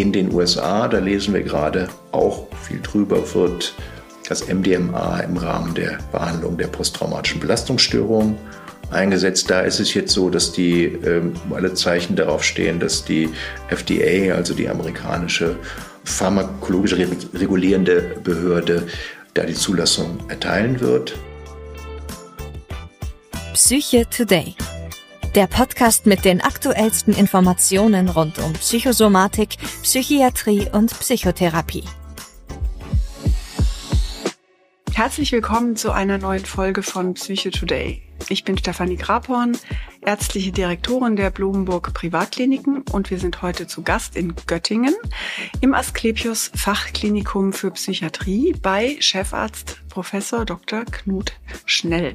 in den USA, da lesen wir gerade auch viel drüber, wird das MDMA im Rahmen der Behandlung der posttraumatischen Belastungsstörung eingesetzt. Da ist es jetzt so, dass die ähm, alle Zeichen darauf stehen, dass die FDA, also die amerikanische pharmakologisch regulierende Behörde, da die Zulassung erteilen wird. Psyche Today. Der Podcast mit den aktuellsten Informationen rund um Psychosomatik, Psychiatrie und Psychotherapie. Herzlich willkommen zu einer neuen Folge von Psyche Today. Ich bin Stefanie Grabhorn, ärztliche Direktorin der Blumenburg Privatkliniken und wir sind heute zu Gast in Göttingen im Asklepios Fachklinikum für Psychiatrie bei Chefarzt Professor Dr. Knut Schnell.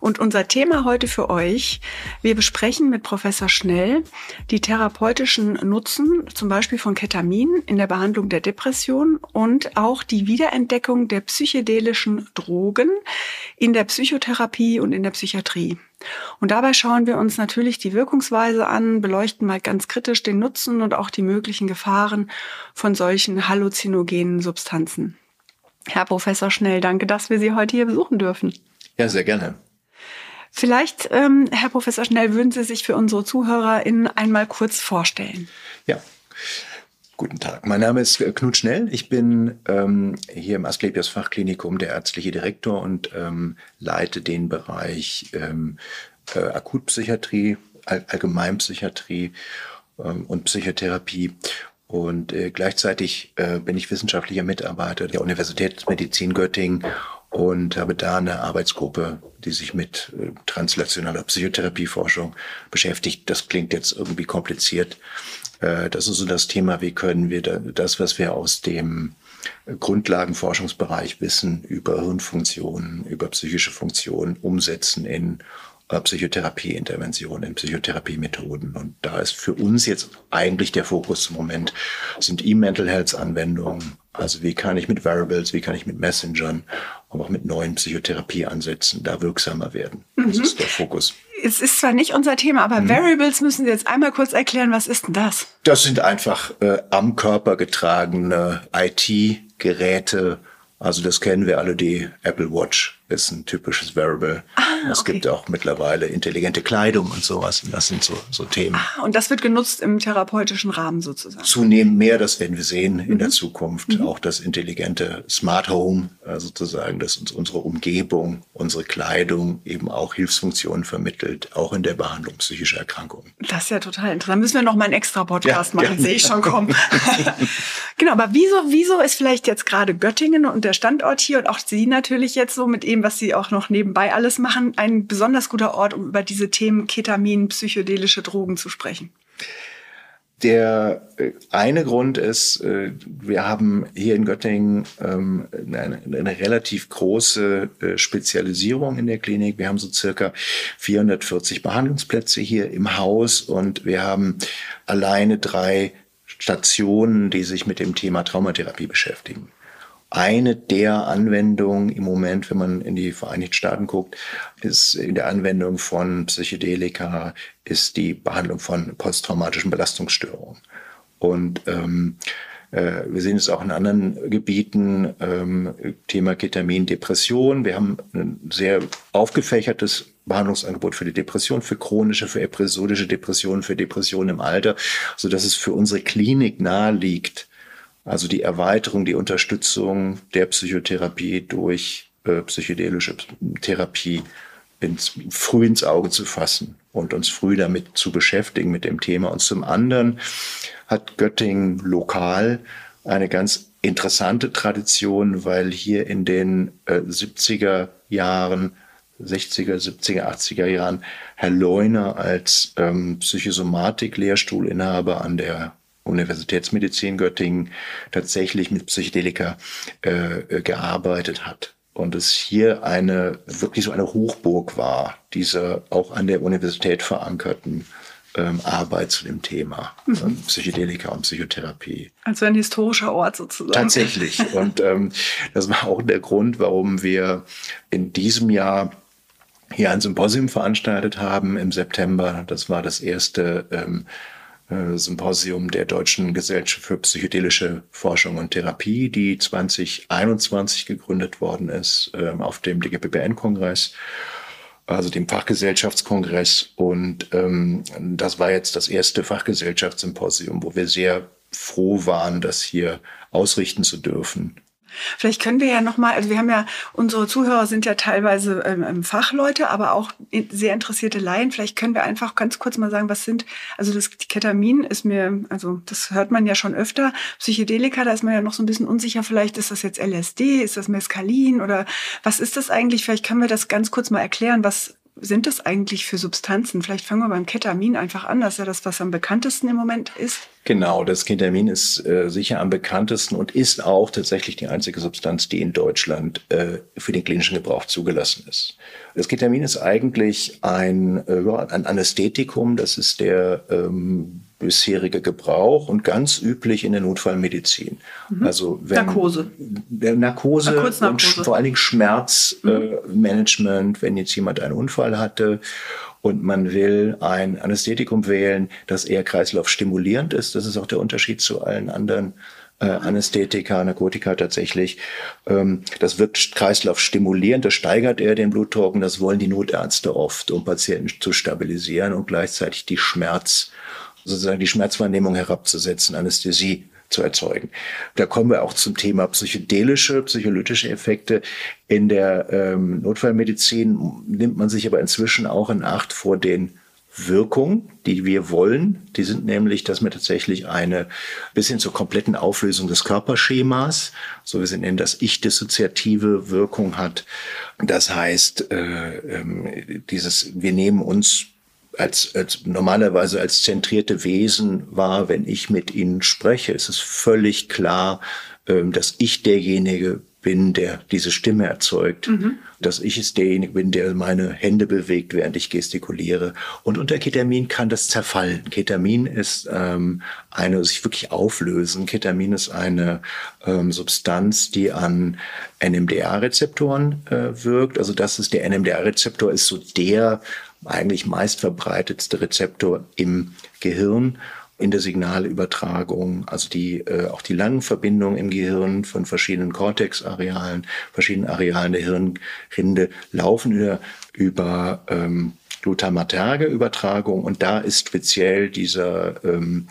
Und unser Thema heute für euch, wir besprechen mit Professor Schnell die therapeutischen Nutzen, zum Beispiel von Ketamin in der Behandlung der Depression und auch die Wiederentdeckung der psychedelischen Drogen in der Psychotherapie und in der Psychiatrie. Und dabei schauen wir uns natürlich die Wirkungsweise an, beleuchten mal ganz kritisch den Nutzen und auch die möglichen Gefahren von solchen halluzinogenen Substanzen. Herr Professor Schnell, danke, dass wir Sie heute hier besuchen dürfen. Ja, sehr gerne. Vielleicht, ähm, Herr Professor Schnell, würden Sie sich für unsere ZuhörerInnen einmal kurz vorstellen? Ja. Guten Tag, mein Name ist Knut Schnell. Ich bin ähm, hier im Asklepios Fachklinikum der ärztliche Direktor und ähm, leite den Bereich ähm, äh, Akutpsychiatrie, All Allgemeinpsychiatrie ähm, und Psychotherapie. Und äh, gleichzeitig äh, bin ich wissenschaftlicher Mitarbeiter der Universitätsmedizin Göttingen und habe da eine Arbeitsgruppe, die sich mit äh, translationaler Psychotherapieforschung beschäftigt. Das klingt jetzt irgendwie kompliziert. Äh, das ist so das Thema, wie können wir das, was wir aus dem Grundlagenforschungsbereich wissen über Hirnfunktionen, über psychische Funktionen umsetzen in Psychotherapieinterventionen, in Psychotherapiemethoden. Und da ist für uns jetzt eigentlich der Fokus im Moment, sind E-Mental Health Anwendungen. Also wie kann ich mit Variables, wie kann ich mit Messengern, aber auch mit neuen Psychotherapieansätzen da wirksamer werden. Das mhm. ist der Fokus. Es ist zwar nicht unser Thema, aber mhm. Variables müssen Sie jetzt einmal kurz erklären, was ist denn das? Das sind einfach äh, am Körper getragene IT-Geräte, also das kennen wir alle, die Apple Watch ist ein typisches Variable. Ah, es okay. gibt auch mittlerweile intelligente Kleidung und sowas. Und das sind so, so Themen. Ah, und das wird genutzt im therapeutischen Rahmen sozusagen? Zunehmend mehr, das werden wir sehen in mhm. der Zukunft. Mhm. Auch das intelligente Smart Home äh, sozusagen, das uns unsere Umgebung, unsere Kleidung eben auch Hilfsfunktionen vermittelt, auch in der Behandlung psychischer Erkrankungen. Das ist ja total interessant. Müssen wir noch mal einen extra Podcast ja, machen, sehe ich schon kommen. genau, aber wieso, wieso ist vielleicht jetzt gerade Göttingen und der Standort hier und auch Sie natürlich jetzt so mit dem, was Sie auch noch nebenbei alles machen, ein besonders guter Ort, um über diese Themen Ketamin, psychedelische Drogen zu sprechen? Der äh, eine Grund ist, äh, wir haben hier in Göttingen ähm, eine, eine relativ große äh, Spezialisierung in der Klinik. Wir haben so circa 440 Behandlungsplätze hier im Haus und wir haben alleine drei Stationen, die sich mit dem Thema Traumatherapie beschäftigen eine der Anwendungen im Moment, wenn man in die Vereinigten Staaten guckt, ist in der Anwendung von Psychedelika, ist die Behandlung von posttraumatischen Belastungsstörungen. Und ähm, äh, wir sehen es auch in anderen Gebieten, ähm, Thema Ketamin, Depression. Wir haben ein sehr aufgefächertes Behandlungsangebot für die Depression, für chronische, für episodische Depressionen, für Depressionen im Alter, so dass es für unsere Klinik nahe liegt, also die Erweiterung, die Unterstützung der Psychotherapie durch äh, psychedelische Therapie ins, früh ins Auge zu fassen und uns früh damit zu beschäftigen mit dem Thema. Und zum anderen hat Göttingen lokal eine ganz interessante Tradition, weil hier in den äh, 70er Jahren 60er, 70er, 80er Jahren Herr Leuner als ähm, Psychosomatik-Lehrstuhlinhaber an der Universitätsmedizin Göttingen tatsächlich mit Psychedelika äh, äh, gearbeitet hat. Und es hier eine, wirklich so eine Hochburg war, dieser auch an der Universität verankerten ähm, Arbeit zu dem Thema mhm. ähm, Psychedelika und Psychotherapie. Also ein historischer Ort sozusagen. Tatsächlich. Und ähm, das war auch der Grund, warum wir in diesem Jahr hier ein Symposium veranstaltet haben im September. Das war das erste ähm, äh, Symposium der Deutschen Gesellschaft für psychedelische Forschung und Therapie, die 2021 gegründet worden ist äh, auf dem DGPBN-Kongress also dem Fachgesellschaftskongress. Und ähm, das war jetzt das erste Fachgesellschaftssymposium, wo wir sehr froh waren, das hier ausrichten zu dürfen. Vielleicht können wir ja noch mal, also wir haben ja unsere Zuhörer sind ja teilweise ähm, ähm, Fachleute, aber auch sehr interessierte Laien. Vielleicht können wir einfach ganz kurz mal sagen, was sind also das Ketamin ist mir, also das hört man ja schon öfter. Psychedelika, da ist man ja noch so ein bisschen unsicher. Vielleicht ist das jetzt LSD, ist das Mescalin oder was ist das eigentlich? Vielleicht können wir das ganz kurz mal erklären, was sind das eigentlich für Substanzen? Vielleicht fangen wir beim Ketamin einfach an. Das ist ja das, was am bekanntesten im Moment ist. Genau, das Ketamin ist äh, sicher am bekanntesten und ist auch tatsächlich die einzige Substanz, die in Deutschland äh, für den klinischen Gebrauch zugelassen ist. Das Ketamin ist eigentlich ein, äh, ein Anästhetikum. Das ist der ähm, bisherige Gebrauch und ganz üblich in der Notfallmedizin. Mhm. Also wenn, Narkose. Narkose und vor allen Dingen Schmerzmanagement, mhm. äh, wenn jetzt jemand einen Unfall hatte und man will ein Anästhetikum wählen, das eher kreislaufstimulierend ist. Das ist auch der Unterschied zu allen anderen äh, Anästhetika, Narkotika tatsächlich. Ähm, das wirkt kreislaufstimulierend, das steigert eher den Blutdruck und das wollen die Notärzte oft, um Patienten zu stabilisieren und gleichzeitig die Schmerz sozusagen die Schmerzwahrnehmung herabzusetzen, Anästhesie zu erzeugen. Da kommen wir auch zum Thema psychedelische, psycholytische Effekte. In der ähm, Notfallmedizin nimmt man sich aber inzwischen auch in Acht vor den Wirkungen, die wir wollen. Die sind nämlich, dass man tatsächlich eine bis hin zur kompletten Auflösung des Körperschemas, so wie sie nennen, das Ich-dissoziative Wirkung hat. Das heißt, äh, äh, dieses, wir nehmen uns als, als normalerweise als zentrierte Wesen wahr, wenn ich mit ihnen spreche. Es ist völlig klar, ähm, dass ich derjenige bin, der diese Stimme erzeugt, mhm. dass ich es derjenige bin, der meine Hände bewegt, während ich gestikuliere. Und unter Ketamin kann das zerfallen. Ketamin ist ähm, eine sich wirklich auflösen. Ketamin ist eine ähm, Substanz, die an NMDA-Rezeptoren äh, wirkt. Also das ist der NMDA-Rezeptor ist so der eigentlich meistverbreitetste Rezeptor im Gehirn in der Signalübertragung, also die äh, auch die langen Verbindungen im Gehirn von verschiedenen Cortex-Arealen, verschiedenen Arealen der Hirnrinde laufen über, über ähm, glutamaterge Übertragung und da ist speziell dieser ähm,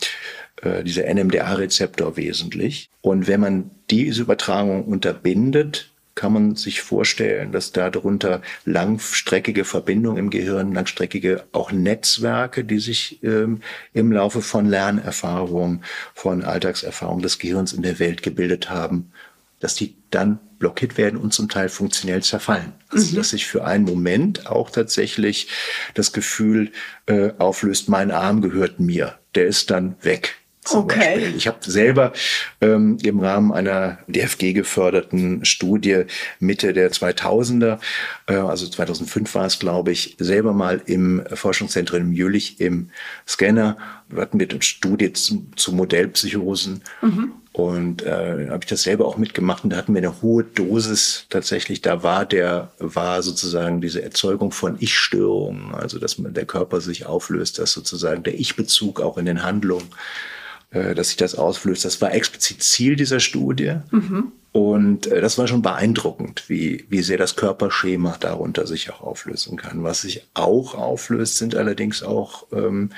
äh, dieser NMDA-Rezeptor wesentlich. Und wenn man diese Übertragung unterbindet, kann man sich vorstellen, dass darunter langstreckige Verbindungen im Gehirn, langstreckige auch Netzwerke, die sich ähm, im Laufe von Lernerfahrungen, von Alltagserfahrungen des Gehirns in der Welt gebildet haben, dass die dann blockiert werden und zum Teil funktionell zerfallen. Also mhm. dass sich für einen Moment auch tatsächlich das Gefühl äh, auflöst, mein Arm gehört mir, der ist dann weg okay. Beispiel. Ich habe selber ähm, im Rahmen einer DFG geförderten Studie Mitte der 2000er, äh, also 2005 war es, glaube ich, selber mal im Forschungszentrum in Jülich im Scanner hatten wir eine Studie zu, zu Modellpsychosen. Mhm. Und äh, habe ich das selber auch mitgemacht und da hatten wir eine hohe Dosis tatsächlich. Da war der, war sozusagen diese Erzeugung von Ich-Störungen, also dass man der Körper sich auflöst, dass sozusagen der Ich-Bezug auch in den Handlungen dass sich das auslöst. Das war explizit Ziel dieser Studie. Mhm. Und äh, das war schon beeindruckend, wie, wie sehr das Körperschema darunter sich auch auflösen kann. Was sich auch auflöst, sind allerdings auch ähm,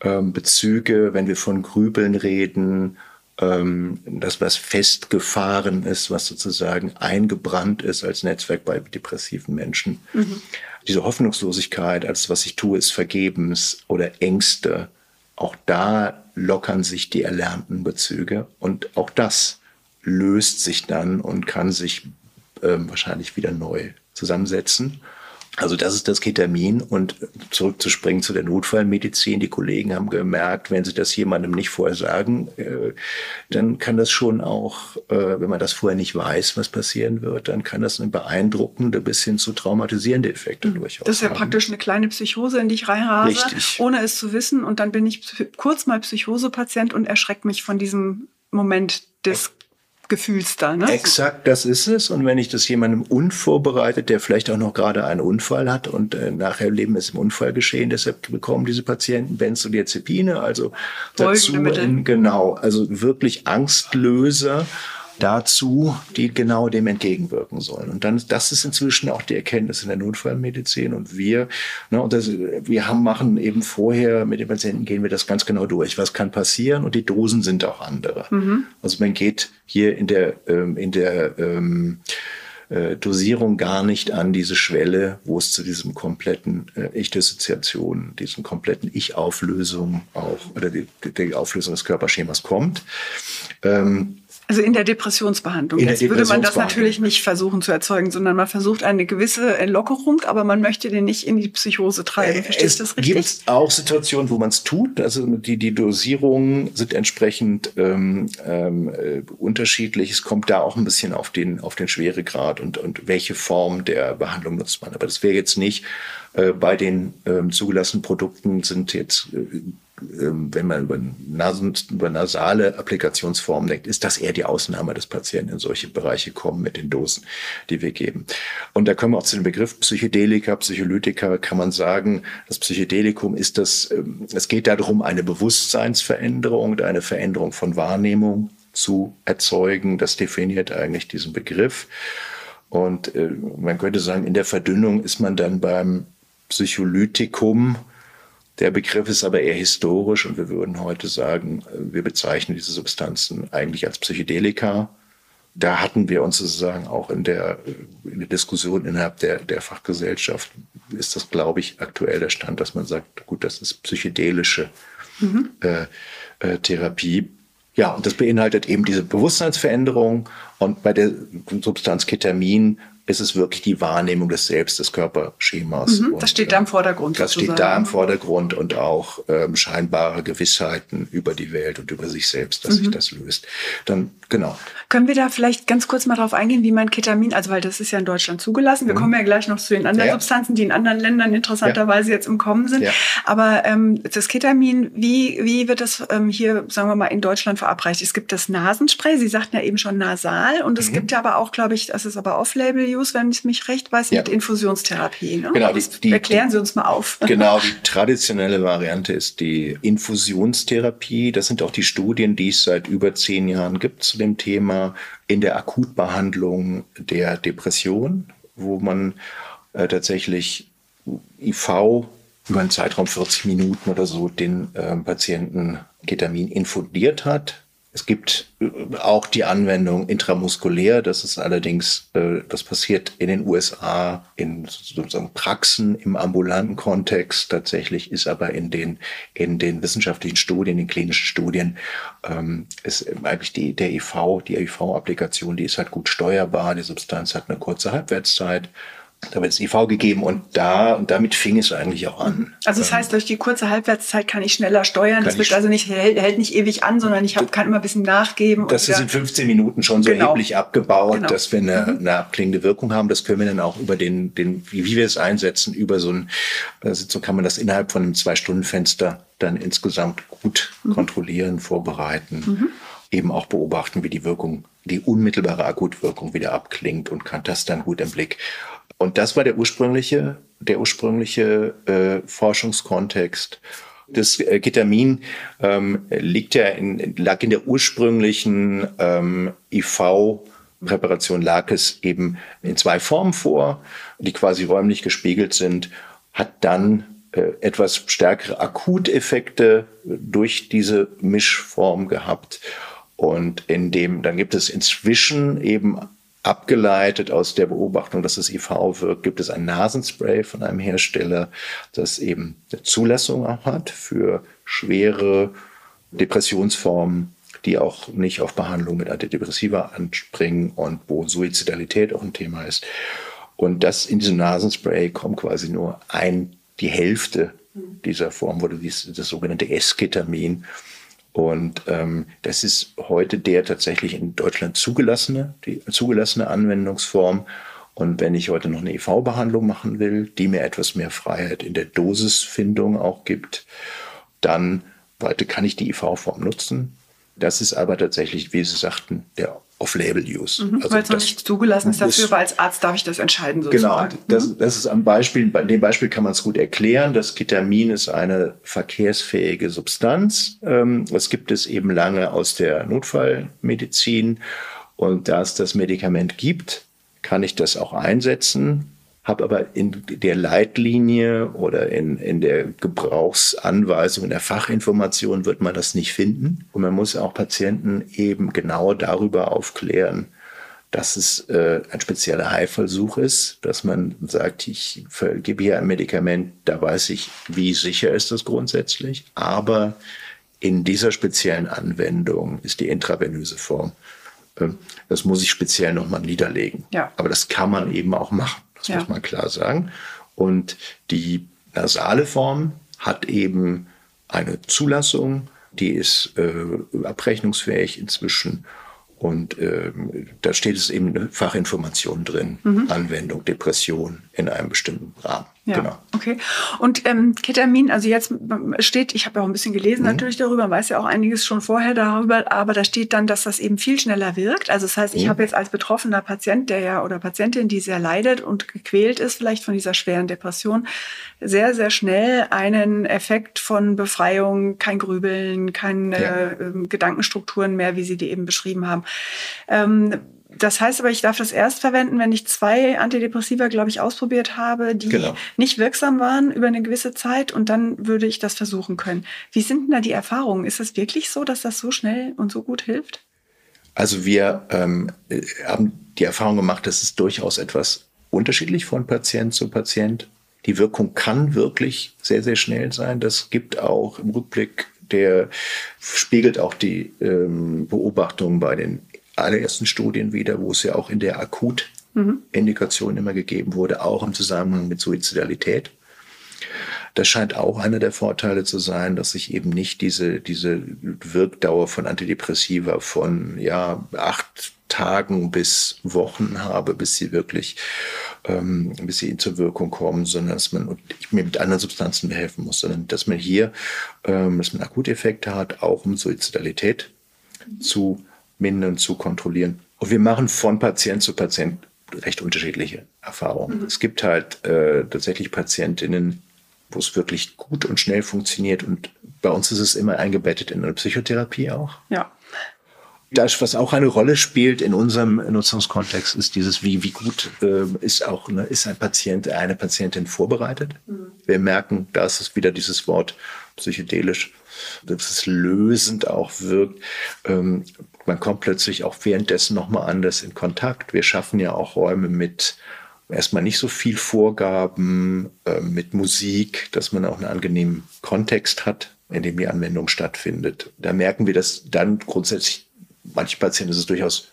ähm, Bezüge, wenn wir von Grübeln reden, ähm, das, was festgefahren ist, was sozusagen eingebrannt ist als Netzwerk bei depressiven Menschen. Mhm. Diese Hoffnungslosigkeit, alles, was ich tue, ist vergebens oder Ängste. Auch da lockern sich die erlernten Bezüge und auch das löst sich dann und kann sich äh, wahrscheinlich wieder neu zusammensetzen. Also das ist das Ketamin und zurückzuspringen zu der Notfallmedizin. Die Kollegen haben gemerkt, wenn sie das jemandem nicht vorher sagen, äh, dann kann das schon auch, äh, wenn man das vorher nicht weiß, was passieren wird, dann kann das eine beeindruckende bis hin zu traumatisierende Effekte durchaus Das ist ja haben. praktisch eine kleine Psychose, in die ich reinrase, Richtig. ohne es zu wissen. Und dann bin ich kurz mal Psychosepatient und erschrecke mich von diesem Moment des gefühlster. Ne? Exakt, das ist es. Und wenn ich das jemandem unvorbereitet, der vielleicht auch noch gerade einen Unfall hat und äh, nachher leben es im Unfall geschehen, deshalb bekommen diese Patienten Benzodiazepine, also dazu in, genau, also wirklich Angstlöser dazu, die genau dem entgegenwirken sollen. Und dann, das ist inzwischen auch die Erkenntnis in der Notfallmedizin. Und wir, ne, und das, wir haben, machen eben vorher mit den Patienten gehen wir das ganz genau durch. Was kann passieren? Und die Dosen sind auch andere. Mhm. Also man geht hier in der, ähm, in der, ähm, äh, Dosierung gar nicht an diese Schwelle, wo es zu diesem kompletten äh, Ich-Dissoziation, diesen kompletten Ich-Auflösung auch oder die, die Auflösung des Körperschemas kommt. Ähm, also in der Depressionsbehandlung. In Jetzt der würde man das natürlich nicht versuchen zu erzeugen, sondern man versucht eine gewisse Lockerung, aber man möchte den nicht in die Psychose treiben. Verstehst du das richtig? Es gibt auch Situationen, wo man es tut. Also die, die Dosierungen sind entsprechend ähm, ähm, äh, unterschiedlich. Es kommt da auch ein bisschen auf den, auf den Schweregrad und, und welche Form der Behandlung nutzt man. Aber das wäre jetzt nicht äh, bei den ähm, zugelassenen Produkten sind jetzt äh, wenn man über, Nasen, über nasale Applikationsformen denkt, ist das eher die Ausnahme, dass Patienten in solche Bereiche kommen mit den Dosen, die wir geben. Und da kommen wir auch zu dem Begriff Psychedelika, Psycholytika, kann man sagen, das Psychedelikum ist das, ähm, es geht darum, eine Bewusstseinsveränderung, eine Veränderung von Wahrnehmung zu erzeugen. Das definiert eigentlich diesen Begriff. Und äh, man könnte sagen, in der Verdünnung ist man dann beim Psycholytikum, der Begriff ist aber eher historisch und wir würden heute sagen, äh, wir bezeichnen diese Substanzen eigentlich als Psychedelika. Da hatten wir uns sozusagen auch in der, äh, in der Diskussion innerhalb der, der Fachgesellschaft, ist das, glaube ich, aktuell der Stand, dass man sagt, gut, das ist psychedelische mhm. äh, äh, Therapie. Ja, und das beinhaltet eben diese Bewusstseinsveränderung. Und bei der Substanz Ketamin ist es wirklich die Wahrnehmung des Selbst, des Körperschemas. Mhm, das steht da im Vordergrund. Das sozusagen. steht da im Vordergrund und auch ähm, scheinbare Gewissheiten über die Welt und über sich selbst, dass mhm. sich das löst. Dann, genau. Können wir da vielleicht ganz kurz mal drauf eingehen, wie man Ketamin, also weil das ist ja in Deutschland zugelassen. Wir mhm. kommen ja gleich noch zu den anderen ja. Substanzen, die in anderen Ländern interessanterweise ja. jetzt im Kommen sind. Ja. Aber ähm, das Ketamin, wie, wie wird das ähm, hier, sagen wir mal, in Deutschland verabreicht? Es gibt das Nasenspray, Sie sagten ja eben schon nasal und es mhm. gibt ja aber auch, glaube ich, das ist aber off-label Use, wenn ich mich recht weiß, ja. mit Infusionstherapie. Ne? Genau, die, die, erklären Sie uns mal auf. Genau, die traditionelle Variante ist die Infusionstherapie. Das sind auch die Studien, die es seit über zehn Jahren gibt zu dem Thema in der Akutbehandlung der Depression, wo man äh, tatsächlich IV über einen Zeitraum 40 Minuten oder so den äh, Patienten Ketamin infundiert hat es gibt äh, auch die Anwendung intramuskulär. Das ist allerdings, äh, das passiert in den USA in sozusagen Praxen im ambulanten Kontext. Tatsächlich ist aber in den, in den wissenschaftlichen Studien, in den klinischen Studien, ähm, ist eigentlich die, der IV, die IV-Applikation, die ist halt gut steuerbar. Die Substanz hat eine kurze Halbwertszeit da wird es IV gegeben und da und damit fing es eigentlich auch an. Also das heißt, durch die kurze Halbwertszeit kann ich schneller steuern. Das wird also nicht hält, hält, nicht ewig an, sondern ich hab, kann immer ein bisschen nachgeben. Das ist in 15 Minuten schon so genau. erheblich abgebaut, genau. dass wir eine, mhm. eine abklingende Wirkung haben. Das können wir dann auch über den, den wie, wie wir es einsetzen, über so eine Sitzung kann man das innerhalb von einem Zwei-Stunden-Fenster dann insgesamt gut mhm. kontrollieren, vorbereiten, mhm. eben auch beobachten, wie die Wirkung, die unmittelbare Akutwirkung wieder abklingt und kann das dann gut im Blick. Und das war der ursprüngliche, der ursprüngliche äh, Forschungskontext. Das äh, Ketamin ähm, liegt ja in, lag in der ursprünglichen ähm, IV Präparation lag es eben in zwei Formen vor, die quasi räumlich gespiegelt sind, hat dann äh, etwas stärkere Akuteffekte durch diese Mischform gehabt. Und in dem, dann gibt es inzwischen eben abgeleitet aus der Beobachtung, dass das IV wirkt, gibt es ein Nasenspray von einem Hersteller, das eben eine Zulassung auch hat für schwere Depressionsformen, die auch nicht auf Behandlung mit Antidepressiva anspringen und wo Suizidalität auch ein Thema ist. Und das in diesem Nasenspray kommt quasi nur ein, die Hälfte dieser Form, wurde das sogenannte Esketamin und ähm, das ist heute der tatsächlich in Deutschland zugelassene, die zugelassene Anwendungsform. Und wenn ich heute noch eine IV-Behandlung machen will, die mir etwas mehr Freiheit in der Dosisfindung auch gibt, dann weiter kann ich die IV-Form nutzen. Das ist aber tatsächlich, wie Sie sagten, der Off-Label-Use. Mhm, also weil es noch nicht zugelassen ist dafür, weil als Arzt darf ich das entscheiden sozusagen. Genau, das, mhm. das ist am Beispiel, bei dem Beispiel kann man es gut erklären. Das Ketamin ist eine verkehrsfähige Substanz. Ähm, das gibt es eben lange aus der Notfallmedizin. Und da es das Medikament gibt, kann ich das auch einsetzen habe aber in der Leitlinie oder in, in der Gebrauchsanweisung, in der Fachinformation wird man das nicht finden. Und man muss auch Patienten eben genau darüber aufklären, dass es äh, ein spezieller Heilversuch ist, dass man sagt, ich gebe hier ein Medikament, da weiß ich, wie sicher ist das grundsätzlich, aber in dieser speziellen Anwendung ist die intravenöse Form. Äh, das muss ich speziell nochmal niederlegen. Ja. Aber das kann man eben auch machen. Das ja. muss man klar sagen. Und die nasale Form hat eben eine Zulassung, die ist äh, abrechnungsfähig inzwischen und ähm, da steht es eben eine Fachinformation drin, mhm. Anwendung, Depression in einem bestimmten Rahmen. Ja, genau. okay. Und ähm, Ketamin, also jetzt steht, ich habe ja auch ein bisschen gelesen mhm. natürlich darüber, man weiß ja auch einiges schon vorher darüber, aber da steht dann, dass das eben viel schneller wirkt. Also das heißt, ich mhm. habe jetzt als betroffener Patient, der ja oder Patientin, die sehr leidet und gequält ist, vielleicht von dieser schweren Depression, sehr, sehr schnell einen Effekt von Befreiung, kein Grübeln, keine ja. äh, Gedankenstrukturen mehr, wie Sie die eben beschrieben haben. Ähm, das heißt aber, ich darf das erst verwenden, wenn ich zwei Antidepressiva, glaube ich, ausprobiert habe, die genau. nicht wirksam waren über eine gewisse Zeit und dann würde ich das versuchen können. Wie sind denn da die Erfahrungen? Ist es wirklich so, dass das so schnell und so gut hilft? Also wir ähm, haben die Erfahrung gemacht, dass es durchaus etwas unterschiedlich von Patient zu Patient. Die Wirkung kann wirklich sehr, sehr schnell sein. Das gibt auch im Rückblick der spiegelt auch die ähm, Beobachtungen bei den allerersten Studien wieder, wo es ja auch in der Akutindikation immer gegeben wurde, auch im Zusammenhang mit Suizidalität. Das scheint auch einer der Vorteile zu sein, dass ich eben nicht diese, diese Wirkdauer von Antidepressiva von ja, acht Tagen bis Wochen habe, bis sie wirklich, ähm, bis sie zur Wirkung kommen, sondern dass man und ich mir mit anderen Substanzen behelfen muss, sondern dass man hier, ähm, dass man Akuteffekte hat, auch um Suizidalität zu mindern, zu kontrollieren. Und wir machen von Patient zu Patient recht unterschiedliche Erfahrungen. Mhm. Es gibt halt äh, tatsächlich Patientinnen, wo es wirklich gut und schnell funktioniert. Und bei uns ist es immer eingebettet in eine Psychotherapie auch. Ja. Das, was auch eine Rolle spielt in unserem Nutzungskontext, ist dieses, wie, wie gut äh, ist auch ne, ist ein Patient, eine Patientin vorbereitet. Mhm. Wir merken, da ist es wieder dieses Wort psychedelisch, dass es lösend auch wirkt. Ähm, man kommt plötzlich auch währenddessen nochmal anders in Kontakt. Wir schaffen ja auch Räume mit erstmal nicht so viel Vorgaben, äh, mit Musik, dass man auch einen angenehmen Kontext hat, in dem die Anwendung stattfindet. Da merken wir, dass dann grundsätzlich, manche Patienten ist es durchaus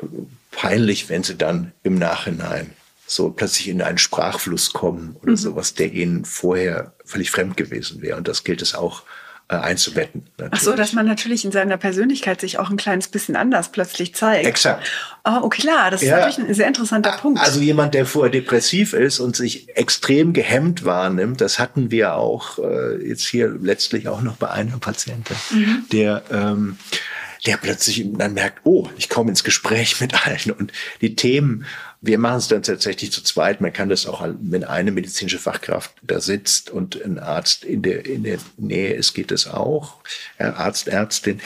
äh, peinlich, wenn sie dann im Nachhinein so plötzlich in einen Sprachfluss kommen oder mhm. sowas, der ihnen vorher völlig fremd gewesen wäre. Und das gilt es auch einzubetten. Natürlich. Ach so, dass man natürlich in seiner Persönlichkeit sich auch ein kleines bisschen anders plötzlich zeigt. Exakt. Oh, okay, klar, das ja. ist natürlich ein sehr interessanter Punkt. Also jemand, der vorher depressiv ist und sich extrem gehemmt wahrnimmt, das hatten wir auch äh, jetzt hier letztlich auch noch bei einer Patientin, mhm. der ähm, der plötzlich dann merkt, oh, ich komme ins Gespräch mit allen und die Themen wir machen es dann tatsächlich zu zweit. Man kann das auch, wenn eine medizinische Fachkraft da sitzt und ein Arzt in der, in der Nähe ist, geht es auch. Arzt, Ärztin.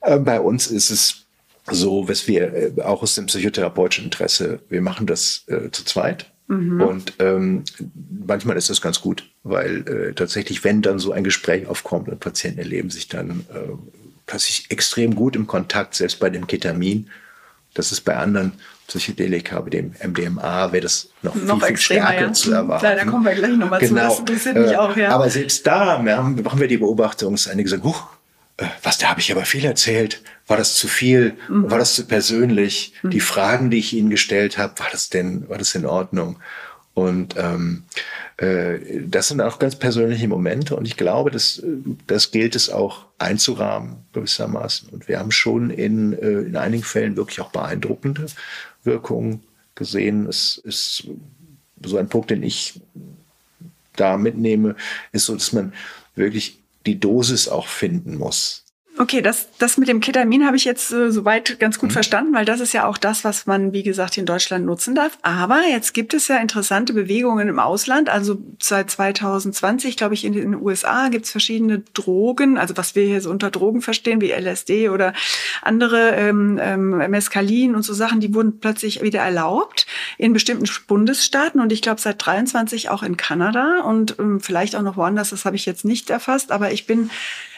Äh, bei uns ist es so, was wir äh, auch aus dem psychotherapeutischen Interesse, wir machen das äh, zu zweit. Mhm. Und ähm, manchmal ist das ganz gut, weil äh, tatsächlich, wenn dann so ein Gespräch aufkommt und Patienten erleben sich dann äh, plötzlich extrem gut im Kontakt, selbst bei dem Ketamin. Das ist bei anderen Psychedelika, wie dem MDMA, wäre das noch, noch viel, viel stärker ja. zu erwarten. Klar, da kommen wir gleich nochmal genau. zu, das interessiert mich auch, ja. Aber selbst da machen wir die Beobachtung, dass einige sagen, huch, äh, was, da habe ich aber viel erzählt. War das zu viel? Mhm. War das zu persönlich? Mhm. Die Fragen, die ich Ihnen gestellt habe, war das denn, war das in Ordnung? Und ähm, äh, das sind auch ganz persönliche Momente und ich glaube, das, das gilt es auch einzurahmen gewissermaßen. Und wir haben schon in, äh, in einigen Fällen wirklich auch beeindruckende Wirkungen gesehen. Es ist so ein Punkt, den ich da mitnehme, ist so, dass man wirklich die Dosis auch finden muss. Okay, das, das mit dem Ketamin habe ich jetzt äh, soweit ganz gut mhm. verstanden, weil das ist ja auch das, was man, wie gesagt, in Deutschland nutzen darf. Aber jetzt gibt es ja interessante Bewegungen im Ausland. Also seit 2020, glaube ich, in den USA gibt es verschiedene Drogen, also was wir hier so unter Drogen verstehen, wie LSD oder andere ähm, ähm, Mescalin und so Sachen, die wurden plötzlich wieder erlaubt in bestimmten Bundesstaaten und ich glaube seit 23 auch in Kanada und ähm, vielleicht auch noch woanders, das habe ich jetzt nicht erfasst, aber ich bin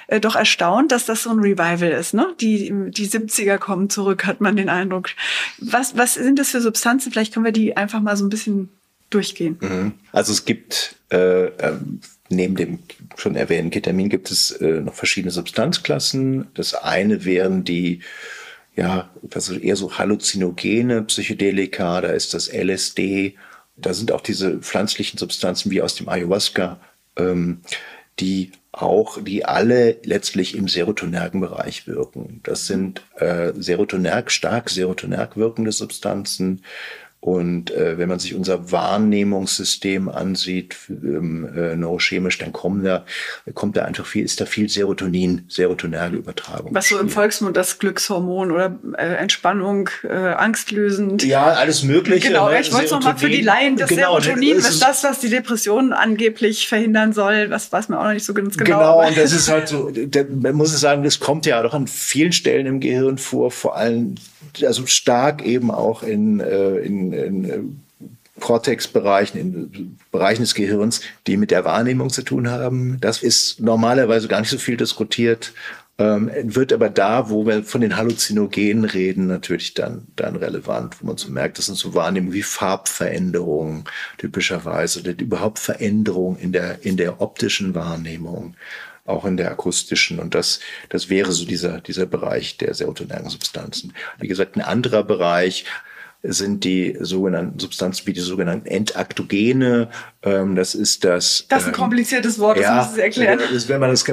äh, doch erstaunt, dass das so ein Revival ist. Ne? Die, die 70er kommen zurück, hat man den Eindruck. Was, was sind das für Substanzen? Vielleicht können wir die einfach mal so ein bisschen durchgehen. Mhm. Also es gibt äh, ähm, neben dem schon erwähnten Ketamin gibt es äh, noch verschiedene Substanzklassen. Das eine wären die ja, also eher so halluzinogene Psychedelika, da ist das LSD, da sind auch diese pflanzlichen Substanzen wie aus dem Ayahuasca, ähm, die auch, die alle letztlich im serotonergen Bereich wirken. Das sind äh, serotonerg, stark serotonerg wirkende Substanzen, und äh, wenn man sich unser Wahrnehmungssystem ansieht, ähm, äh, neurochemisch, dann kommen da, kommt da einfach viel, ist da viel Serotonin, serotonale Übertragung. Was so im Volksmund das Glückshormon oder äh, Entspannung, äh, angstlösend. Ja, alles Mögliche. Genau, ne? ich wollte es nochmal für die Laien, das genau, Serotonin ist, das, was die Depression angeblich verhindern soll. Was weiß man auch noch nicht so ganz genau. Genau, und das ist halt so, man muss sagen, das kommt ja doch an vielen Stellen im Gehirn vor, vor allem also stark eben auch in, äh, in, in äh, Cortex-Bereichen, in Bereichen des Gehirns, die mit der Wahrnehmung zu tun haben. Das ist normalerweise gar nicht so viel diskutiert, ähm, wird aber da, wo wir von den Halluzinogenen reden, natürlich dann, dann relevant, wo man so merkt, das sind so Wahrnehmungen wie Farbveränderungen typischerweise oder überhaupt Veränderungen in der, in der optischen Wahrnehmung auch in der akustischen. Und das, das wäre so dieser, dieser Bereich der serotonergen Substanzen. Wie gesagt, ein anderer Bereich sind die sogenannten Substanzen wie die sogenannten Entaktogene. Ähm, das ist das. Das ist ein ähm, kompliziertes Wort, das ja, muss ich erklären. Das, wenn man das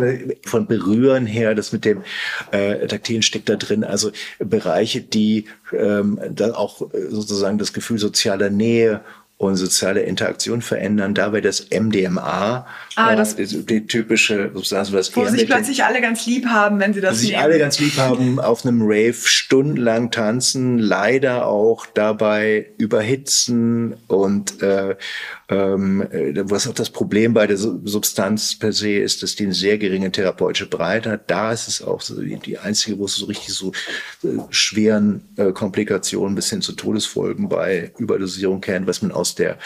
von Berühren her, das mit dem äh, Taktilen steckt da drin. Also Bereiche, die ähm, dann auch sozusagen das Gefühl sozialer Nähe und soziale Interaktion verändern. Dabei das MDMA, ah, äh, das, die, die, typische Substanz, was wo sich plötzlich alle ganz lieb haben, wenn sie das sich alle ganz lieb haben, auf einem Rave stundenlang tanzen, leider auch dabei überhitzen und äh, ähm, äh, was auch das Problem bei der Substanz per se ist, dass die eine sehr geringe therapeutische Breite hat. Da ist es auch so die einzige, wo es so richtig so äh, schweren äh, Komplikationen bis hin zu Todesfolgen bei Überdosierung kennt, was man aus der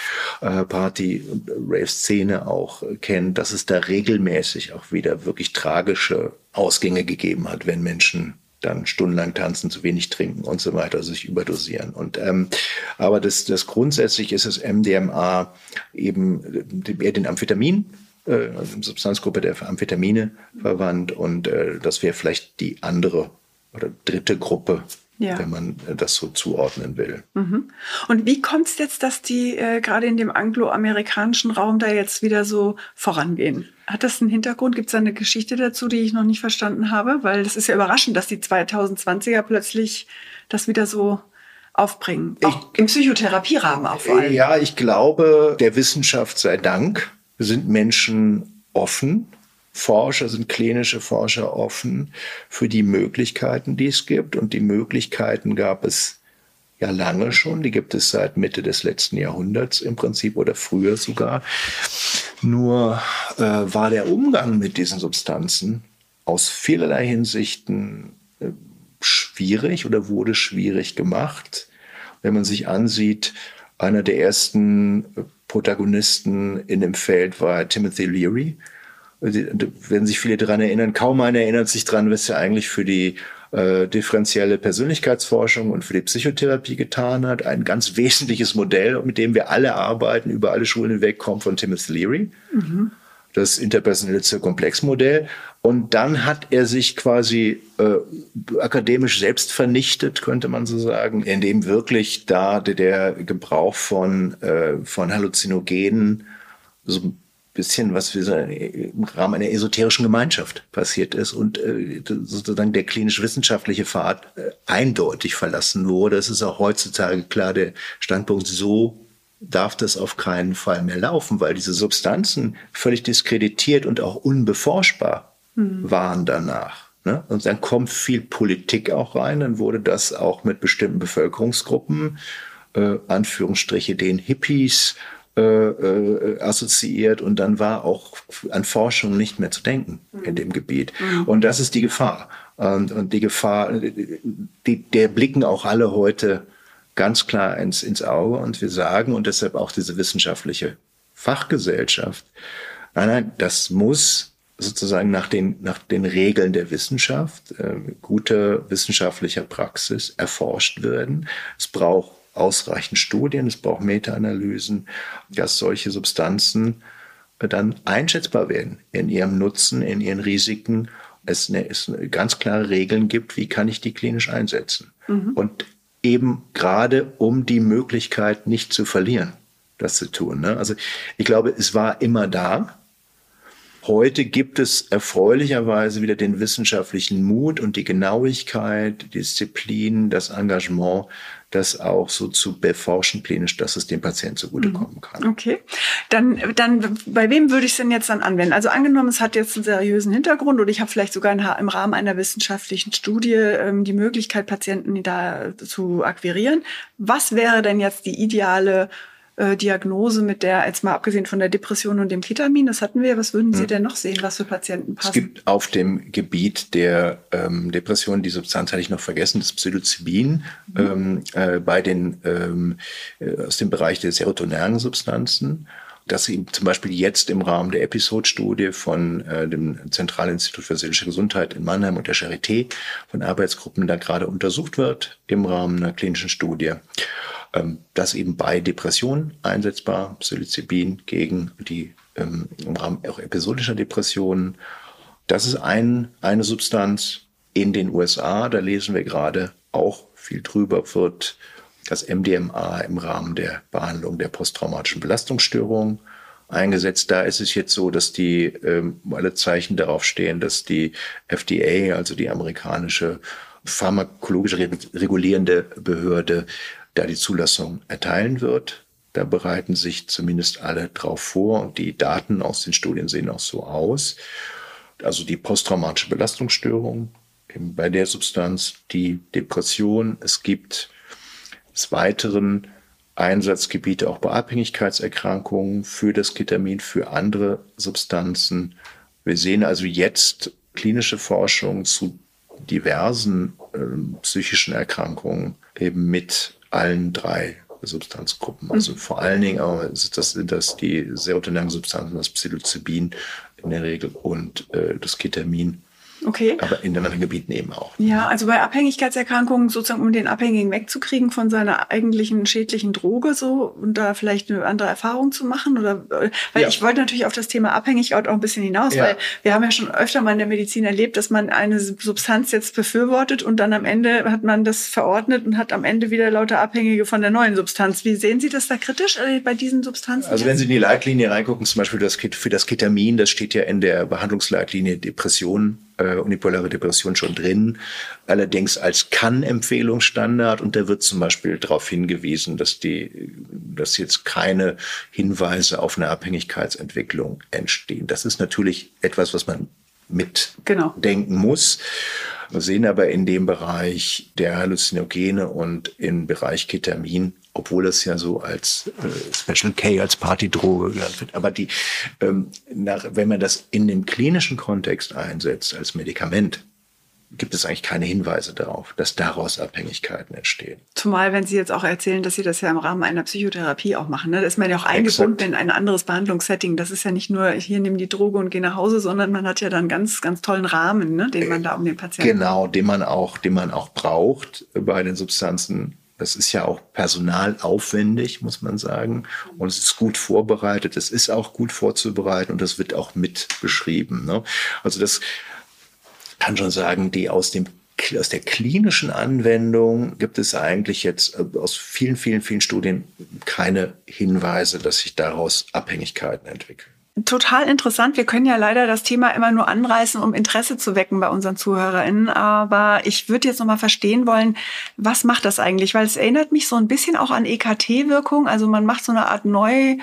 äh, Party-Rave-Szene auch äh, kennt, dass es da regelmäßig auch wieder wirklich tragische Ausgänge gegeben hat, wenn Menschen dann stundenlang tanzen, zu wenig trinken und so weiter, sich überdosieren. Und ähm, aber das, das grundsätzlich ist das MDMA eben eher den Amphetamin, äh, also Substanzgruppe der Amphetamine verwandt und äh, das wäre vielleicht die andere oder dritte Gruppe ja. wenn man äh, das so zuordnen will. Mhm. Und wie kommt es jetzt, dass die äh, gerade in dem angloamerikanischen Raum da jetzt wieder so vorangehen? Hat das einen Hintergrund? Gibt es da eine Geschichte dazu, die ich noch nicht verstanden habe? Weil das ist ja überraschend, dass die 2020er plötzlich das wieder so aufbringen. Auch ich, im Psychotherapierahmen auch vor allem. Ja, ich glaube, der Wissenschaft sei Dank sind Menschen offen Forscher, sind klinische Forscher offen für die Möglichkeiten, die es gibt. Und die Möglichkeiten gab es ja lange schon. Die gibt es seit Mitte des letzten Jahrhunderts im Prinzip oder früher sogar. Nur äh, war der Umgang mit diesen Substanzen aus vielerlei Hinsichten äh, schwierig oder wurde schwierig gemacht. Wenn man sich ansieht, einer der ersten Protagonisten in dem Feld war Timothy Leary, werden sich viele daran erinnern, kaum einer erinnert sich daran, was er eigentlich für die äh, differenzielle Persönlichkeitsforschung und für die Psychotherapie getan hat. Ein ganz wesentliches Modell, mit dem wir alle arbeiten, über alle Schulen hinweg, kommt von Timothy Leary. Mhm. Das interpersonelle Komplexmodell. Und dann hat er sich quasi äh, akademisch selbst vernichtet, könnte man so sagen, indem wirklich da der Gebrauch von, äh, von Halluzinogenen so bisschen, was für so im Rahmen einer esoterischen Gemeinschaft passiert ist und äh, sozusagen der klinisch-wissenschaftliche Pfad äh, eindeutig verlassen wurde. Es ist auch heutzutage klar der Standpunkt, so darf das auf keinen Fall mehr laufen, weil diese Substanzen völlig diskreditiert und auch unbeforschbar mhm. waren danach. Ne? Und dann kommt viel Politik auch rein. Dann wurde das auch mit bestimmten Bevölkerungsgruppen, äh, Anführungsstriche den Hippies, äh, äh, assoziiert und dann war auch an Forschung nicht mehr zu denken mhm. in dem Gebiet. Mhm. Und das ist die Gefahr. Und, und die Gefahr, die, der blicken auch alle heute ganz klar ins, ins Auge und wir sagen, und deshalb auch diese wissenschaftliche Fachgesellschaft, nein, nein, das muss sozusagen nach den, nach den Regeln der Wissenschaft, äh, guter wissenschaftlicher Praxis erforscht werden. Es braucht ausreichend Studien, es braucht Meta-Analysen, dass solche Substanzen dann einschätzbar werden in ihrem Nutzen, in ihren Risiken. Es, eine, es ganz klare Regeln gibt, wie kann ich die klinisch einsetzen. Mhm. Und eben gerade um die Möglichkeit nicht zu verlieren, das zu tun. Ne? Also ich glaube, es war immer da. Heute gibt es erfreulicherweise wieder den wissenschaftlichen Mut und die Genauigkeit, die Disziplin, das Engagement, das auch so zu beforschen klinisch, dass es dem Patienten zugutekommen mhm. kann. Okay. Dann, dann bei wem würde ich es denn jetzt dann anwenden? Also angenommen, es hat jetzt einen seriösen Hintergrund oder ich habe vielleicht sogar im Rahmen einer wissenschaftlichen Studie ähm, die Möglichkeit, Patienten da zu akquirieren. Was wäre denn jetzt die ideale äh, Diagnose mit der, jetzt mal abgesehen von der Depression und dem Ketamin, das hatten wir, was würden Sie hm. denn noch sehen, was für Patienten passen? Es gibt auf dem Gebiet der ähm, Depression, die Substanz hatte ich noch vergessen, das Psilocybin, mhm. ähm, äh, bei den, ähm, äh, aus dem Bereich der serotonergen Substanzen dass sie zum Beispiel jetzt im Rahmen der Episode-Studie von äh, dem Zentralinstitut für seelische Gesundheit in Mannheim und der Charité von Arbeitsgruppen da gerade untersucht wird im Rahmen einer klinischen Studie. Ähm, das eben bei Depressionen einsetzbar, Psilocybin gegen die ähm, im Rahmen auch episodischer Depressionen. Das ist ein, eine Substanz in den USA, da lesen wir gerade auch viel drüber, wird das MDMA im Rahmen der Behandlung der posttraumatischen Belastungsstörung eingesetzt. Da ist es jetzt so, dass die ähm, alle Zeichen darauf stehen, dass die FDA, also die amerikanische pharmakologische regulierende Behörde, da die Zulassung erteilen wird. Da bereiten sich zumindest alle drauf vor und die Daten aus den Studien sehen auch so aus. Also die posttraumatische Belastungsstörung bei der Substanz, die Depression. Es gibt des Weiteren Einsatzgebiete auch bei Abhängigkeitserkrankungen für das Ketamin, für andere Substanzen. Wir sehen also jetzt klinische Forschung zu diversen äh, psychischen Erkrankungen eben mit allen drei Substanzgruppen. Also mhm. vor allen Dingen auch das sind das die serotonergen Substanzen, das Psilocybin in der Regel und äh, das Ketamin. Okay. Aber in anderen Gebieten eben auch. Ja, also bei Abhängigkeitserkrankungen sozusagen, um den Abhängigen wegzukriegen von seiner eigentlichen schädlichen Droge so und da vielleicht eine andere Erfahrung zu machen oder, weil ja. ich wollte natürlich auf das Thema Abhängigkeit auch ein bisschen hinaus, ja. weil wir haben ja schon öfter mal in der Medizin erlebt, dass man eine Substanz jetzt befürwortet und dann am Ende hat man das verordnet und hat am Ende wieder lauter Abhängige von der neuen Substanz. Wie sehen Sie das da kritisch äh, bei diesen Substanzen? Also wenn Sie in die Leitlinie reingucken, zum Beispiel das, für das Ketamin, das steht ja in der Behandlungsleitlinie Depressionen äh, unipolare Depression schon drin, allerdings als Kann-Empfehlungsstandard und da wird zum Beispiel darauf hingewiesen, dass die, dass jetzt keine Hinweise auf eine Abhängigkeitsentwicklung entstehen. Das ist natürlich etwas, was man mitdenken genau. muss. Wir sehen aber in dem Bereich der Halluzinogene und im Bereich Ketamin obwohl es ja so als äh, Special K, als Partydroge genannt wird. Aber die, ähm, nach, wenn man das in dem klinischen Kontext einsetzt als Medikament, gibt es eigentlich keine Hinweise darauf, dass daraus Abhängigkeiten entstehen. Zumal, wenn Sie jetzt auch erzählen, dass Sie das ja im Rahmen einer Psychotherapie auch machen. Ne? Da ist man ja auch eingebunden in ein anderes Behandlungssetting. Das ist ja nicht nur, hier nehmen die Droge und gehen nach Hause, sondern man hat ja dann ganz, ganz tollen Rahmen, ne? den man da um den Patienten... Genau, den man auch, den man auch braucht bei den Substanzen das ist ja auch personalaufwendig, muss man sagen. Und es ist gut vorbereitet. Es ist auch gut vorzubereiten und das wird auch mit beschrieben. Ne? Also das kann schon sagen, die aus dem aus der klinischen Anwendung gibt es eigentlich jetzt äh, aus vielen, vielen, vielen Studien keine Hinweise, dass sich daraus Abhängigkeiten entwickeln. Total interessant. Wir können ja leider das Thema immer nur anreißen, um Interesse zu wecken bei unseren ZuhörerInnen. Aber ich würde jetzt nochmal verstehen wollen, was macht das eigentlich? Weil es erinnert mich so ein bisschen auch an EKT-Wirkung. Also man macht so eine Art neu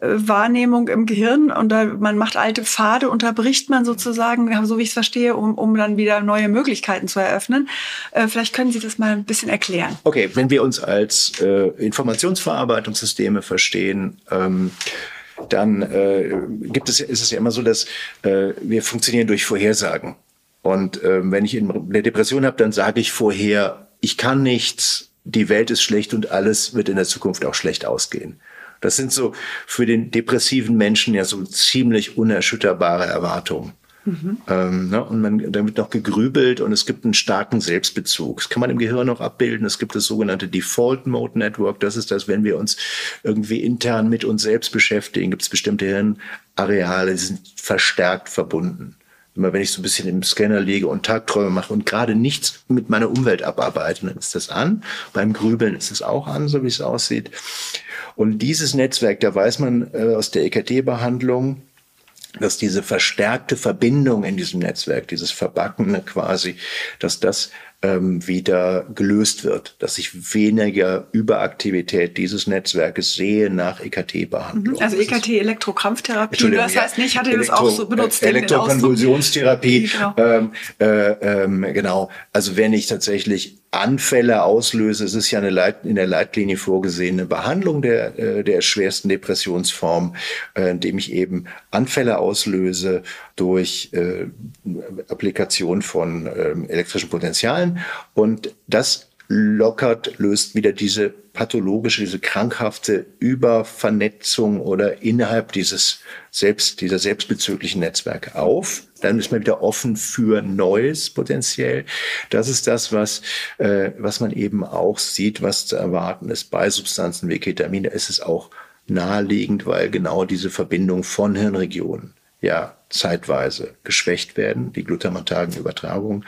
Wahrnehmung im Gehirn und da, man macht alte Pfade, unterbricht man sozusagen, so wie ich es verstehe, um, um dann wieder neue Möglichkeiten zu eröffnen. Äh, vielleicht können Sie das mal ein bisschen erklären. Okay, wenn wir uns als äh, Informationsverarbeitungssysteme verstehen, ähm, dann äh, gibt es, ist es ja immer so, dass äh, wir funktionieren durch Vorhersagen. Und äh, wenn ich eine Depression habe, dann sage ich vorher, ich kann nichts, die Welt ist schlecht und alles wird in der Zukunft auch schlecht ausgehen. Das sind so für den depressiven Menschen ja so ziemlich unerschütterbare Erwartungen. Mhm. Ähm, ne? Und man, wird noch gegrübelt und es gibt einen starken Selbstbezug. Das kann man im Gehirn noch abbilden. Es gibt das sogenannte Default Mode Network. Das ist das, wenn wir uns irgendwie intern mit uns selbst beschäftigen, gibt es bestimmte Hirnareale, die sind verstärkt verbunden. Immer wenn ich so ein bisschen im Scanner liege und Tagträume mache und gerade nichts mit meiner Umwelt abarbeite, dann ist das an. Beim Grübeln ist es auch an, so wie es aussieht. Und dieses Netzwerk, da weiß man äh, aus der EKT-Behandlung, dass diese verstärkte Verbindung in diesem Netzwerk, dieses Verbackene quasi, dass das ähm, wieder gelöst wird, dass ich weniger Überaktivität dieses Netzwerkes sehe nach EKT-Behandlung. Also EKT Elektrokrampftherapie, das heißt nicht, ich hatte Elektro, das auch so benutzt. Elektrokonvulsionstherapie, genau. Ähm, äh, ähm, genau. Also wenn ich tatsächlich Anfälle auslöse. Es ist ja eine Leit in der Leitlinie vorgesehene Behandlung der, äh, der schwersten Depressionsform, äh, indem ich eben Anfälle auslöse durch äh, Applikation von äh, elektrischen Potenzialen. Und das lockert, löst wieder diese pathologische, diese krankhafte Übervernetzung oder innerhalb dieses selbst, dieser selbstbezüglichen Netzwerke auf. Dann ist man wieder offen für Neues potenziell. Das ist das, was, äh, was man eben auch sieht, was zu erwarten ist bei Substanzen wie Ketamin. Ist es auch naheliegend, weil genau diese Verbindung von Hirnregionen ja zeitweise geschwächt werden, die glutamataren Übertragungen.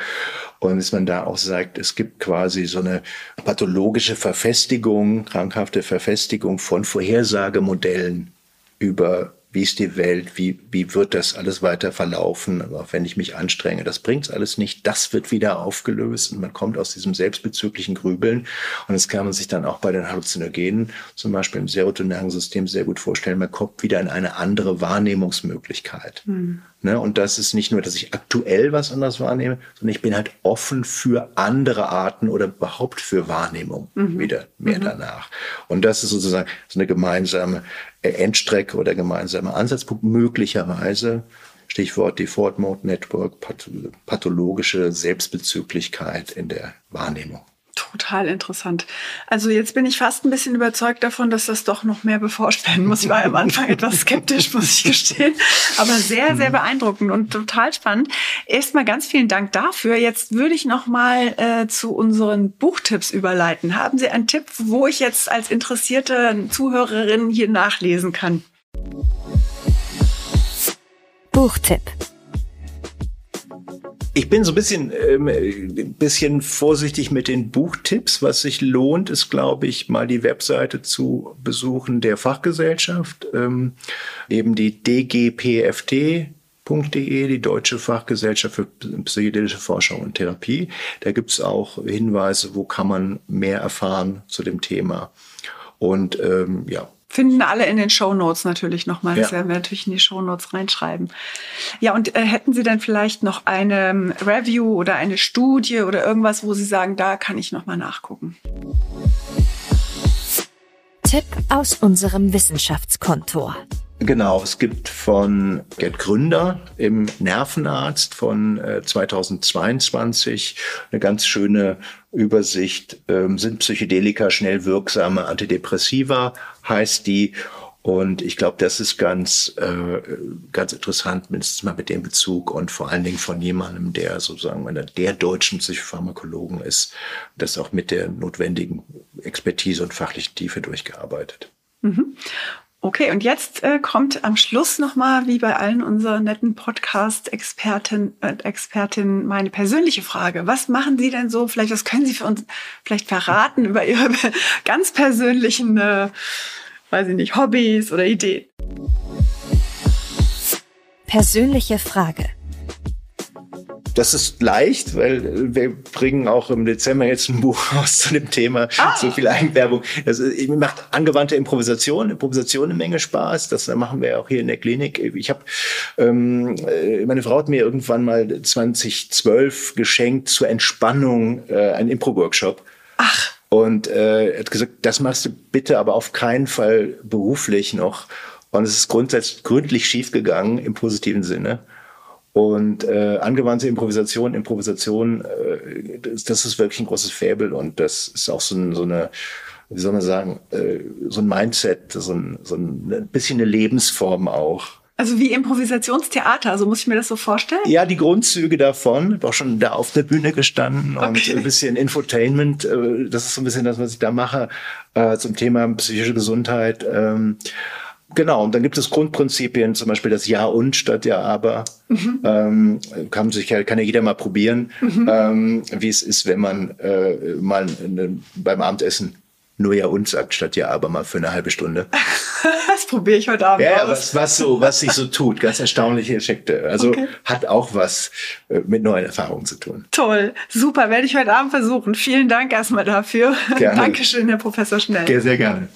Und dass man da auch sagt, es gibt quasi so eine pathologische Verfestigung, krankhafte Verfestigung von Vorhersagemodellen über wie ist die Welt, wie, wie wird das alles weiter verlaufen, aber wenn ich mich anstrenge, das bringt's alles nicht, das wird wieder aufgelöst und man kommt aus diesem selbstbezüglichen Grübeln und das kann man sich dann auch bei den Halluzinogenen, zum Beispiel im Serotonergensystem sehr gut vorstellen, man kommt wieder in eine andere Wahrnehmungsmöglichkeit. Mhm. Ne? Und das ist nicht nur, dass ich aktuell was anders wahrnehme, sondern ich bin halt offen für andere Arten oder überhaupt für Wahrnehmung mhm. wieder mehr mhm. danach. Und das ist sozusagen so eine gemeinsame äh, Endstrecke oder gemeinsame Ansatzpunkt möglicherweise. Stichwort Default Mode Network, pathologische Selbstbezüglichkeit in der Wahrnehmung. Total interessant. Also jetzt bin ich fast ein bisschen überzeugt davon, dass das doch noch mehr beforscht werden muss. Ich war am Anfang etwas skeptisch, muss ich gestehen. Aber sehr, sehr mhm. beeindruckend und total spannend. Erstmal ganz vielen Dank dafür. Jetzt würde ich noch mal äh, zu unseren Buchtipps überleiten. Haben Sie einen Tipp, wo ich jetzt als interessierte Zuhörerin hier nachlesen kann? Buchtipp. Ich bin so ein bisschen, ähm, bisschen vorsichtig mit den Buchtipps. Was sich lohnt, ist, glaube ich, mal die Webseite zu besuchen der Fachgesellschaft, ähm, eben die DGPFT. .de, die Deutsche Fachgesellschaft für psychedelische Forschung und Therapie. Da gibt's auch Hinweise, wo kann man mehr erfahren zu dem Thema. Und ähm, ja, Finden alle in den Show Notes natürlich nochmal. Das ja. werden wir natürlich in die Show Notes reinschreiben. Ja, und äh, hätten Sie dann vielleicht noch eine ähm, Review oder eine Studie oder irgendwas, wo Sie sagen, da kann ich nochmal nachgucken? Tipp aus unserem Wissenschaftskontor. Genau, es gibt von Gerd Gründer im Nervenarzt von äh, 2022 eine ganz schöne Übersicht. Ähm, sind Psychedelika schnell wirksame Antidepressiva, heißt die. Und ich glaube, das ist ganz, äh, ganz interessant, mindestens mal mit dem Bezug und vor allen Dingen von jemandem, der sozusagen einer der deutschen Psychopharmakologen ist, das auch mit der notwendigen Expertise und fachlichen Tiefe durchgearbeitet. Mhm. Okay, und jetzt äh, kommt am Schluss nochmal, wie bei allen unseren netten Podcast-Experten und äh, Expertinnen, meine persönliche Frage. Was machen Sie denn so? Vielleicht, was können Sie für uns vielleicht verraten über Ihre ganz persönlichen, äh, weiß ich nicht, Hobbys oder Ideen? persönliche Frage. Das ist leicht, weil wir bringen auch im Dezember jetzt ein Buch aus zu dem Thema. Ah. So viel Eigenwerbung. Das ist, macht angewandte Improvisation, Improvisation eine Menge Spaß. Das machen wir auch hier in der Klinik. Ich habe, ähm, äh, meine Frau hat mir irgendwann mal 2012 geschenkt zur Entspannung äh, einen Impro-Workshop. Ach. Und äh, hat gesagt, das machst du bitte aber auf keinen Fall beruflich noch. Und es ist grundsätzlich gründlich schiefgegangen im positiven Sinne. Und äh, angewandte Improvisation, Improvisation, äh, das, das ist wirklich ein großes Faible und das ist auch so, ein, so eine, wie soll man sagen, äh, so ein Mindset, so ein, so ein bisschen eine Lebensform auch. Also wie Improvisationstheater, also muss ich mir das so vorstellen? Ja, die Grundzüge davon. Ich auch schon da auf der Bühne gestanden okay. und ein bisschen Infotainment. Äh, das ist so ein bisschen das, was ich da mache äh, zum Thema psychische Gesundheit. Genau, und dann gibt es Grundprinzipien, zum Beispiel das Ja und statt Ja aber. Mhm. Ähm, kann, sich, kann ja jeder mal probieren, mhm. ähm, wie es ist, wenn man äh, mal ne, beim Abendessen nur Ja und sagt statt Ja aber mal für eine halbe Stunde. das probiere ich heute Abend ja, aus. Was, was, so, was sich so tut, ganz erstaunliche Effekte. Also okay. hat auch was äh, mit neuen Erfahrungen zu tun. Toll, super, werde ich heute Abend versuchen. Vielen Dank erstmal dafür. Gerne. Dankeschön, Herr Professor Schnell. Sehr, sehr gerne.